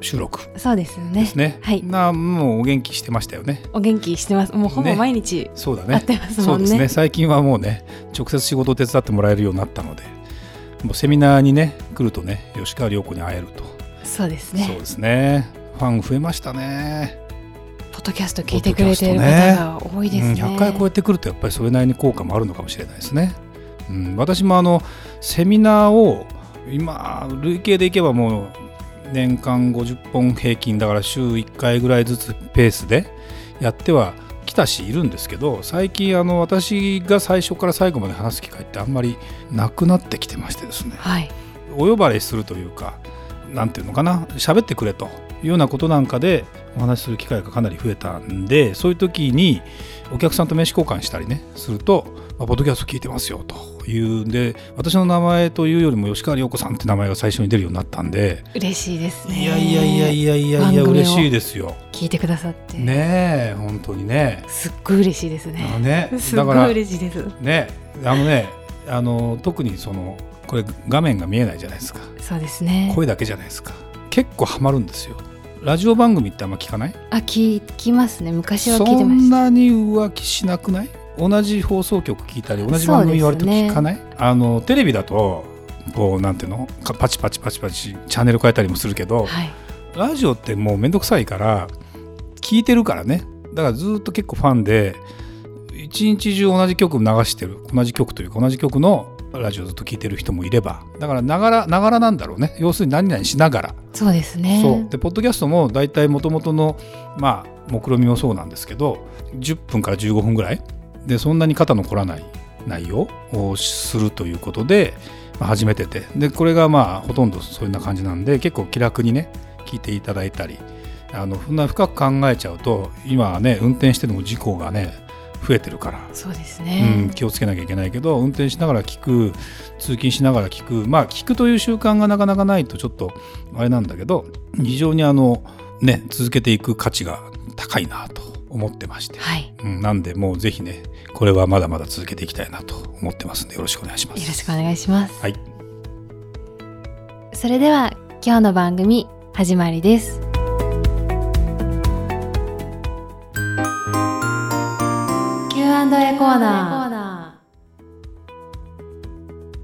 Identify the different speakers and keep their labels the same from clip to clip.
Speaker 1: 収録
Speaker 2: そうですよね。はい
Speaker 1: なもうお元気してましたよね。
Speaker 2: お元気してますもうほぼ
Speaker 1: ね
Speaker 2: 毎日、
Speaker 1: そうだね。
Speaker 2: 会ってますもね
Speaker 1: そうんですね。最近はもうね、直接仕事を手伝ってもらえるようになったので、もうセミナーにね来るとね、吉川良子に会えると。
Speaker 2: そうですね
Speaker 1: そうですね。ファン増えましたね。
Speaker 2: ポッドキャスト聞いてくれている方が多いですね。
Speaker 1: うん、100回超えてくるとやっぱりそれなりに効果もあるのかもしれないですね。うん、私もあのセミナーを今累計でいけばもう年間50本平均だから週1回ぐらいずつペースでやってはきたしいるんですけど最近あの私が最初から最後まで話す機会ってあんまりなくなってきてましてですね
Speaker 2: はい。
Speaker 1: お呼ばれするというかなんていうのかな喋ってくれというようなことなんかでお話しする機会がかなり増えたんでそういう時にお客さんと名刺交換したりねすると「まあポッドキャスト聞いてますよ」というんで私の名前というよりも吉川涼子さんって名前が最初に出るようになったんで
Speaker 2: 嬉しいですね。
Speaker 1: いやいやいやいやいやいや嬉しいですよ。
Speaker 2: 聞いてくださって。
Speaker 1: ねえ本当にね。
Speaker 2: すっごい嬉しいです
Speaker 1: あ
Speaker 2: ね。
Speaker 1: のね
Speaker 2: すっごい嬉しいです。
Speaker 1: ねあのねあの特にそのこれ画面が見えないじゃないですか。
Speaker 2: そうですね。
Speaker 1: 声だけじゃないですか結構ハマるんですよラジオ番組ってあんま聞かない？
Speaker 2: あ聞きますね。昔は聞い
Speaker 1: そ
Speaker 2: てました。
Speaker 1: んなに浮気しなくない？同じ放送局聞いたり同じ番組割と聞かない、あのテレビだとこうなんていうの？かパチパチパチパチチャンネル変えたりもするけど、
Speaker 2: はい。
Speaker 1: ラジオってもうめんどくさいから聞いてるからね。だからずっと結構ファンで一日中同じ曲流してる同じ曲というか同じ曲のラジオずっと聞いてる人もいればだからながらながらなんだろうね。要するに何々しながら。
Speaker 2: そうですね。
Speaker 1: そう。でポッドキャストも大体もともとのまあ目論見もそうなんですけど10分から15分ぐらいでそんなに肩の凝らない内容をするということで、まあ、始めててでこれがまあほとんどそういうような感じなんで結構気楽にね聞いていただいたりあのそんな深く考えちゃうと今はね運転してても事故がね増えてるから。
Speaker 2: そうです
Speaker 1: うん、
Speaker 2: ね。
Speaker 1: 気をつけなきゃいけないけど運転しながら聞く通勤しながら聞く。まあ聞くという習慣がなかなかないとちょっとあれなんだけど非常にあのね続けていく価値が高いなと思ってまして、
Speaker 2: はい。
Speaker 1: うん、なんでもうぜひねこれはまだまだ続けていきたいなと思ってますんでよろしくお願いします。
Speaker 2: よろしくお願いします。
Speaker 1: はい、
Speaker 2: それでは今日の番組始まりです。Q&A コーナー。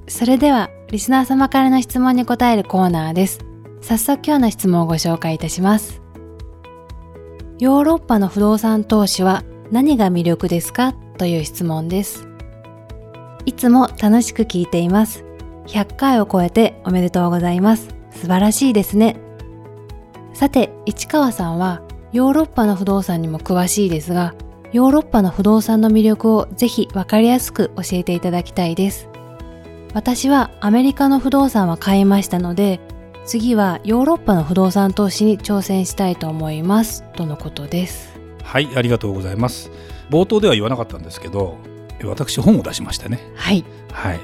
Speaker 2: それではリスナー様からの質問に答えるコーナーです。早速今日の質問をご紹介いたします。ヨーロッパの不動産投資は何が魅力ですか？という質問です。いつも楽しく聞いています。100回を超えておめでとうございます。素晴らしいですね。さて、市川さんはヨーロッパの不動産にも詳しいですが、ヨーロッパの不動産の魅力をぜひわかりやすく教えていただきたいです。私はアメリカの不動産は買いましたので、次はヨーロッパの不動産投資に挑戦したいと思います。とのことです。
Speaker 1: はい、ありがとうございます冒頭では言わなかったんですけど私本を出しましたね
Speaker 2: はい。
Speaker 1: はい、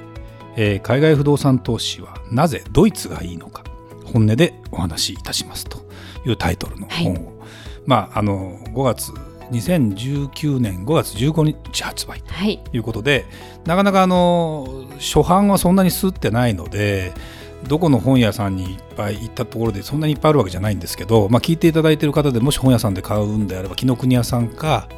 Speaker 1: えー海外不動産投資はなぜドイツがいいのか本音でお話しいたしますというタイトルの本を、まああの5月2019年5月15日発売
Speaker 2: はい。
Speaker 1: ということでなかなかあの初版はそんなに吸ってないのでどこの本屋さんにいっぱい行ったところでそんなにいっぱいあるわけじゃないんですけど、まあ、聞いていただいている方でもし本屋さんで買うんであれば紀ノ国屋さんか、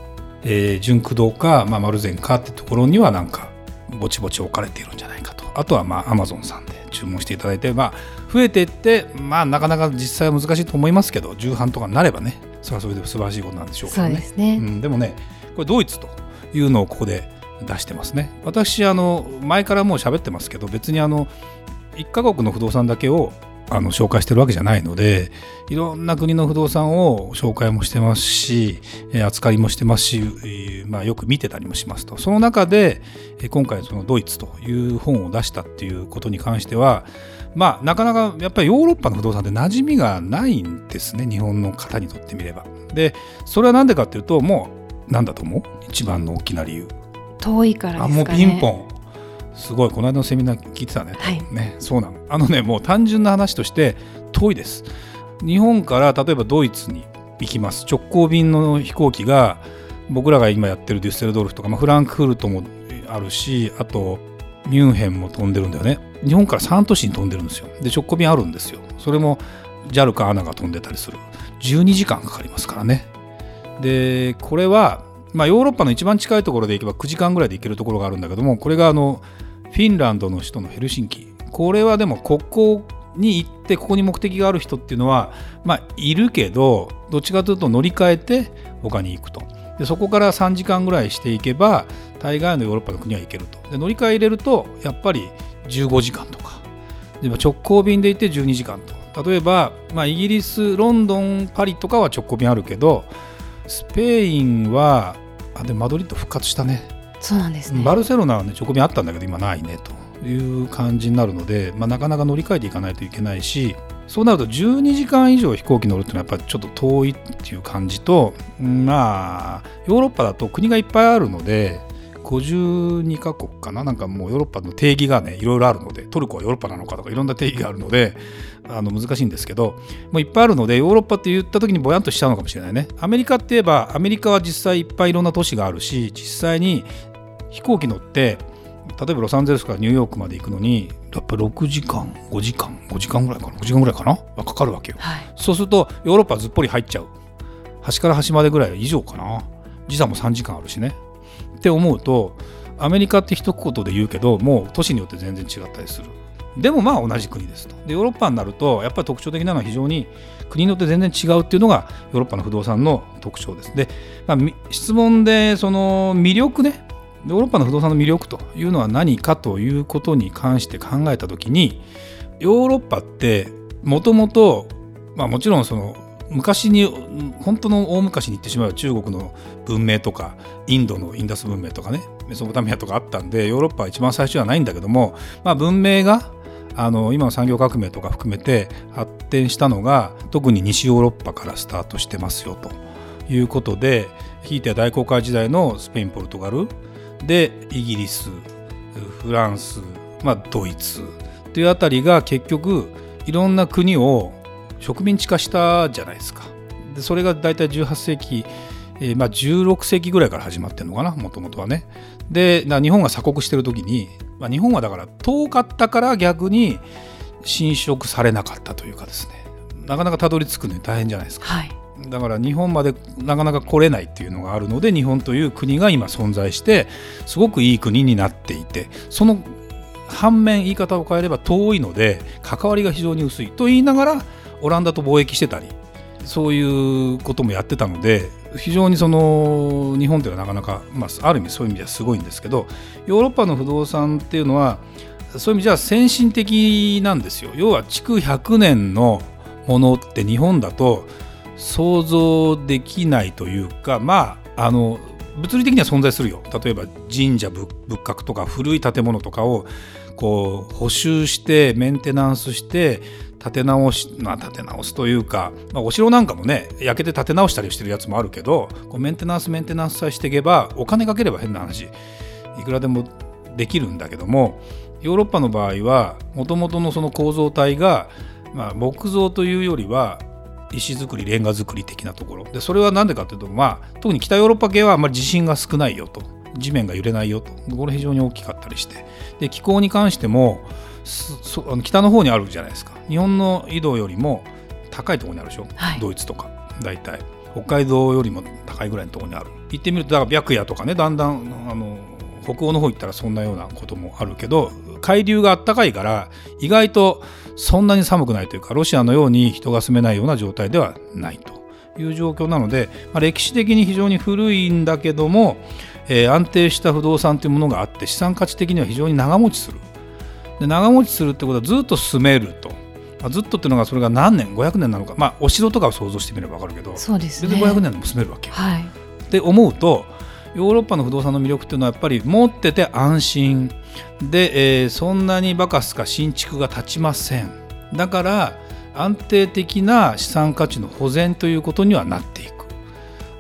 Speaker 1: えー純駆堂か、まあ、丸善かってところにはなんかぼちぼち置かれているんじゃないかとあとはまあアマゾンさんで注文していただいて、まあ、増えていって、まあ、なかなか実際は難しいと思いますけど重版とかになればねそれはそれで素晴らしいことなんでしょうけ
Speaker 2: そ
Speaker 1: どね。
Speaker 2: うですね。
Speaker 1: うん、でもねこれドイツというのをここで出してますね私あの前からもう喋ってますけど別にあの1カ国の不動産だけをあの紹介してるわけじゃないのでいろんな国の不動産を紹介もしてますし扱いもしてますし、まあ、よく見てたりもしますと。その中で今回そのドイツという本を出したっていうことに関してはまあなかなかやっぱりヨーロッパの不動産って馴染みがないんですね。日本の方にとってみれば。でそれは何でかっていうともう何だと思う？一番の大きな理由。
Speaker 2: 遠いから、ね、あ
Speaker 1: もうピンポンすごいこの間のセミナー聞いてたね,、はい、ねそうなの。あのねもう単純な話として遠いです。日本から例えばドイツに行きます。直行便の飛行機が僕らが今やってるデュッセルドルフとか、まあ、フランクフルトもあるしあとミュンヘンも飛んでるんだよね。日本から3都市に飛んでるんですよ。で直行便あるんですよ。それも JAL か ANA が飛んでたりする。12時間かかりますからね。でこれはまあ、ヨーロッパの一番近いところで行けば9時間ぐらいで行けるところがあるんだけどもこれがあのフィンランドの首都のヘルシンキ。これはでも国交に行ってここに目的がある人っていうのはまあいるけどどっちかというと乗り換えて他に行くと。でそこから3時間ぐらいしていけば大概のヨーロッパの国は行けると。で乗り換え入れるとやっぱり15時間とか。で直行便で行って12時間と。例えば、まあ、イギリスロンドンパリとかは直行便あるけどスペインはあでマドリッド復活したね。
Speaker 2: そうなんですね。
Speaker 1: バルセロナはね直便あったんだけど今ないねという感じになるので、まあ、なかなか乗り換えていかないといけないしそうなると12時間以上飛行機乗るっていうのはやっぱりちょっと遠いっていう感じとまあヨーロッパだと国がいっぱいあるので52カ国かな？なんかもうヨーロッパの定義がねいろいろあるのでトルコはヨーロッパなのかとかいろんな定義があるのであの難しいんですけどもういっぱいあるのでヨーロッパって言った時にぼやんとしちゃうのかもしれないね。アメリカって言えばアメリカは実際いっぱいいろんな都市があるし実際に飛行機乗って例えばロサンゼルスからニューヨークまで行くのにやっぱ6時間5時間5時間ぐらいかな？5時間ぐらいかな？かかるわけよ、はい、そうするとヨーロッパずっぽり入っちゃう。端から端までぐらい以上かな。時差も3時間あるしね。って思うとアメリカって一言で言うけどもう都市によって全然違ったりする。でもまあ同じ国ですと。でヨーロッパになるとやっぱり特徴的なのは非常に国によって全然違うっていうのがヨーロッパの不動産の特徴です。で、まあ、質問でその魅力ねヨーロッパの不動産の魅力というのは何かということに関して考えた時にヨーロッパってもともともちろんその昔に本当の大昔に行ってしまう中国の文明とかインドのインダス文明とかねメソポタミアとかあったんでヨーロッパは一番最初はないんだけども、まあ、文明があの今の産業革命とか含めて発展したのが特に西ヨーロッパからスタートしてますよということでひいては大航海時代のスペインポルトガルでイギリスフランス、まあ、ドイツというあたりが結局いろんな国を植民地化したじゃないですか。でそれが大体18世紀、えー、まあ、16世紀ぐらいから始まってるのかなもともとはね。で日本が鎖国してる時に、まあ、日本はだから遠かったから逆に侵食されなかったというかですねなかなかたどり着くのに大変じゃないですか。はいだから日本までなかなか来れないっていうのがあるので日本という国が今存在してすごくいい国になっていてその反面言い方を変えれば遠いので関わりが非常に薄いと言いながらオランダと貿易してたりそういうこともやってたので非常にその日本ではなかなか、まあ、ある意味そういう意味ではすごいんですけどヨーロッパの不動産っていうのはそういう意味じゃ先進的なんですよ。要は築100年のものって日本だと想像できないというかまああの物理的には存在するよ。例えば神社仏閣とか古い建物とかをこう補修してメンテナンスして建て直し、まあ、建て直すというか、まあ、お城なんかもね焼けて建て直したりしてるやつもあるけどこうメンテナンスメンテナンスさえしていけばお金かければ変な話いくらでもできるんだけどもヨーロッパの場合はもともとのその構造体が、まあ、木造というよりは石造りレンガ造り的なところ。でそれは何でかというと、まあ、特に北ヨーロッパ系はあんまり地震が少ないよと。地面が揺れないよと。これ非常に大きかったりして。で気候に関してもあの北の方にあるじゃないですか。日本の緯度よりも高いところにあるでしょ、はい、ドイツとか。大体。北海道よりも高いぐらいのところにある。行ってみるとだから白夜とかねだんだんあの北欧の方行ったらそんなようなこともあるけど海流があったかいから意外とそんなに寒くないというかロシアのように人が住めないような状態ではないという状況なので、まあ、歴史的に非常に古いんだけども、えー、安定した不動産というものがあって資産価値的には非常に長持ちする。で長持ちするってことはずっと住めると。まあ、ずっとっていうのがそれが何年500年なのか、まあ、お城とかを想像してみれば分かるけど
Speaker 2: そうですね。
Speaker 1: 全然500年でも住めるわけよ。
Speaker 2: はい。
Speaker 1: って思うとヨーロッパの不動産の魅力っていうのはやっぱり持ってて安心。で、えーそんなにバカすか新築が立ちません。だから安定的な資産価値の保全ということにはなっていく。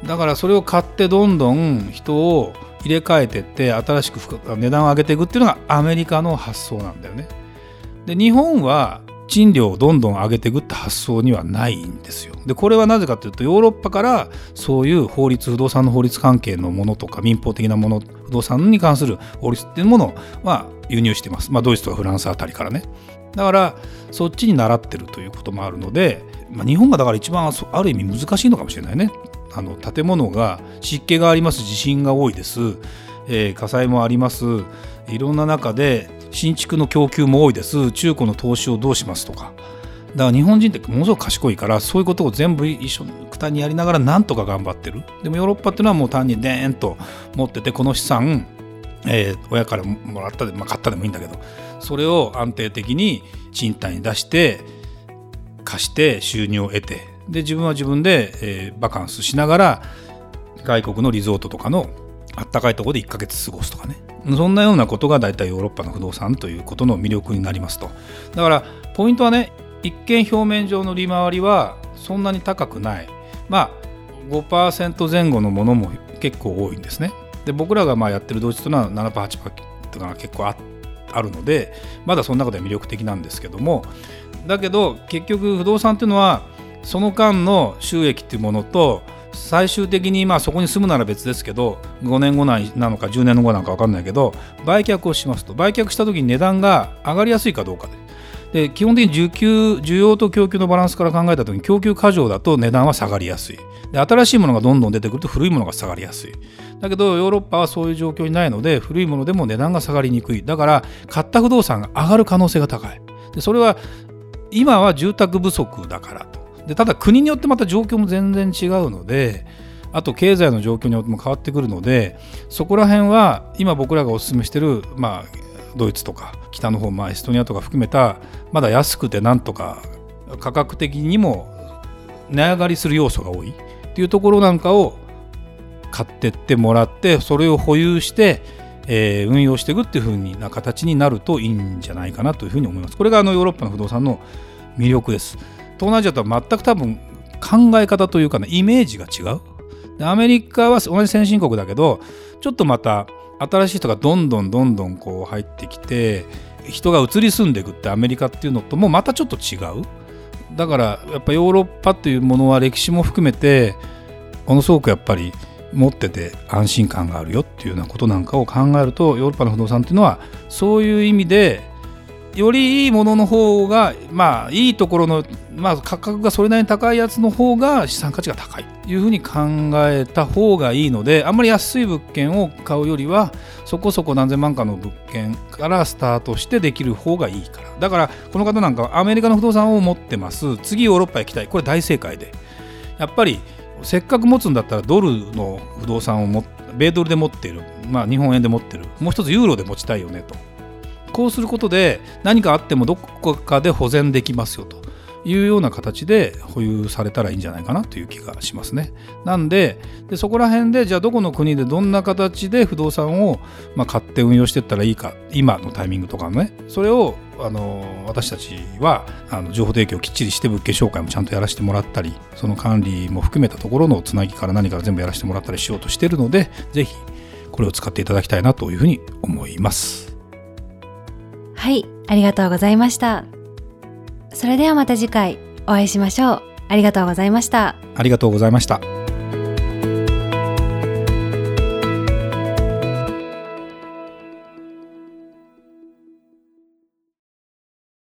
Speaker 1: だからそれを買ってどんどん人を入れ替えてって新しく値段を上げていくっていうのがアメリカの発想なんだよね。で日本は賃料をどんどん上げていくって発想にはないんですよ。でこれはなぜかというとヨーロッパからそういう法律不動産の法律関係のものとか民法的なもの不動産に関する法律っていうものは輸入してます。まあ、ドイツとかフランスあたりからね。だからそっちに習ってるということもあるので、まあ、日本がだから一番ある意味難しいのかもしれないね。あの建物が湿気があります地震が多いです、えー火災もありますいろんな中で新築の供給も多いです。中古の投資をどうしますとか。だから日本人ってものすごく賢いからそういうことを全部一緒に負担にやりながらなんとか頑張ってる。でもヨーロッパっていうのはもう単にデーンと持っててこの資産、えー親からもらったで、まあ、買ったでもいいんだけどそれを安定的に賃貸に出して貸して収入を得てで自分は自分で、えーバカンスしながら外国のリゾートとかのあったかいところで1ヶ月過ごすとかね。そんなようなことが大体ヨーロッパの不動産ということの魅力になりますと。だからポイントはね一見表面上の利回りはそんなに高くない。まあ5%前後のものも結構多いんですね。で僕らがまあやってる同時というのは 7%8% とかが結構ああるのでまだその中では魅力的なんですけども。だけど結局不動産っていうのはその間の収益っていうものと最終的にまあそこに住むなら別ですけど5年後なのか10年後なのか分かんないけど売却をしますと。売却した時に値段が上がりやすいかどうかで。で基本的に需給需要と供給のバランスから考えた時に供給過剰だと値段は下がりやすい。で新しいものがどんどん出てくると古いものが下がりやすい。だけどヨーロッパはそういう状況にないので古いものでも値段が下がりにくい。だから買った不動産が上がる可能性が高い。でそれは今は住宅不足だからと。でただ国によってまた状況も全然違うのであと経済の状況によっても変わってくるのでそこら辺は今僕らがお勧めしてる、まあ、ドイツとか北の方、まあ、エストニアとか含めたまだ安くてなんとか価格的にも値上がりする要素が多いっていうところなんかを買ってってもらってそれを保有して、えー運用していくっていう風な形になるといいんじゃないかなというふうに思います。これがあのヨーロッパの不動産の魅力です。東南アジアとは全く多分考え方というかねイメージが違う。でアメリカは同じ先進国だけどちょっとまた新しい人がどんどんどんどんこう入ってきて人が移り住んでいくってアメリカっていうのともまたちょっと違う。だからやっぱヨーロッパっていうものは歴史も含めてものすごくやっぱり持ってて安心感があるよっていうようなことなんかを考えるとヨーロッパの不動産っていうのはそういう意味でよりいいものの方がまあいいところの、まあ、価格がそれなりに高いやつの方が資産価値が高いというふうに考えた方がいいのであんまり安い物件を買うよりはそこそこ何千万かの物件からスタートしてできる方がいいから。だからこの方なんかはアメリカの不動産を持ってます。次ヨーロッパ行きたい。これ大正解で。やっぱりせっかく持つんだったらドルの不動産をも米ドルで持っている、まあ、日本円で持っている。もう一つユーロで持ちたいよねと。こうすることで何かあってもどこかで保全できますよというような形で保有されたらいいんじゃないかなという気がしますね。なんででそこら辺でじゃあどこの国でどんな形で不動産を、まあ、買って運用していったらいいか今のタイミングとかのねそれをあの私たちはあの情報提供をきっちりして物件紹介もちゃんとやらせてもらったりその管理も含めたところのつなぎから何から全部やらせてもらったりしようとしてるのでぜひこれを使っていただきたいなというふうに思います。
Speaker 2: はい、ありがとうございました。それではまた次回お会いしましょう。ありがとうございました。
Speaker 1: ありがとうございました。